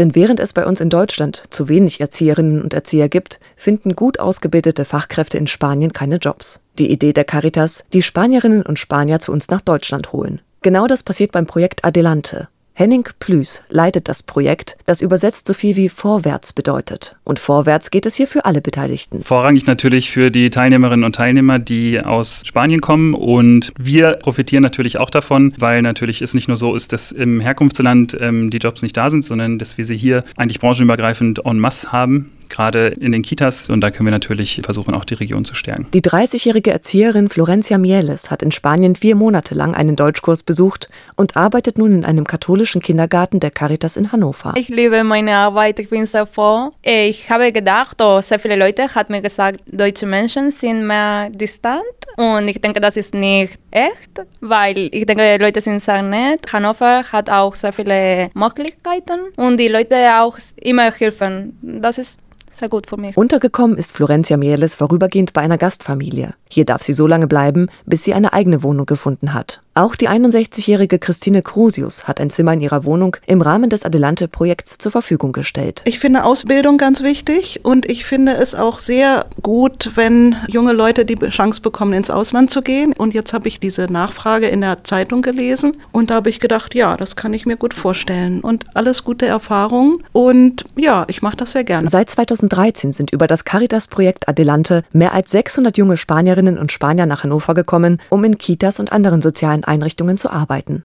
Denn während es bei uns in Deutschland zu wenig Erzieherinnen und Erzieher gibt, finden gut ausgebildete Fachkräfte in Spanien keine Jobs. Die Idee der Caritas, die Spanierinnen und Spanier zu uns nach Deutschland holen. Genau das passiert beim Projekt Adelante. Henning Plüß leitet das Projekt, das übersetzt so viel wie vorwärts bedeutet. Und vorwärts geht es hier für alle Beteiligten. Vorrangig natürlich für die Teilnehmerinnen und Teilnehmer, die aus Spanien kommen. Und wir profitieren natürlich auch davon, weil natürlich es nicht nur so ist, dass im Herkunftsland ähm, die Jobs nicht da sind, sondern dass wir sie hier eigentlich branchenübergreifend en masse haben gerade in den Kitas. Und da können wir natürlich versuchen, auch die Region zu stärken. Die 30-jährige Erzieherin Florencia Mieles hat in Spanien vier Monate lang einen Deutschkurs besucht und arbeitet nun in einem katholischen Kindergarten der Caritas in Hannover. Ich liebe meine Arbeit, ich bin sehr froh. Ich habe gedacht, oh, sehr viele Leute haben mir gesagt, deutsche Menschen sind mehr distant. Und ich denke, das ist nicht echt, weil ich denke, die Leute sind sehr nett. Hannover hat auch sehr viele Möglichkeiten und die Leute auch immer helfen. Das ist sehr gut für mich. Untergekommen ist Florencia Mieles vorübergehend bei einer Gastfamilie. Hier darf sie so lange bleiben, bis sie eine eigene Wohnung gefunden hat. Auch die 61-jährige Christine Crusius hat ein Zimmer in ihrer Wohnung im Rahmen des Adelante-Projekts zur Verfügung gestellt. Ich finde Ausbildung ganz wichtig und ich finde es auch sehr gut, wenn junge Leute die Chance bekommen, ins Ausland zu gehen. Und jetzt habe ich diese Nachfrage in der Zeitung gelesen und da habe ich gedacht, ja, das kann ich mir gut vorstellen und alles gute Erfahrungen und ja, ich mache das sehr gerne. Seit 2013 sind über das Caritas-Projekt Adelante mehr als 600 junge Spanierinnen und Spanier nach Hannover gekommen, um in Kitas und anderen sozialen Einrichtungen zu arbeiten.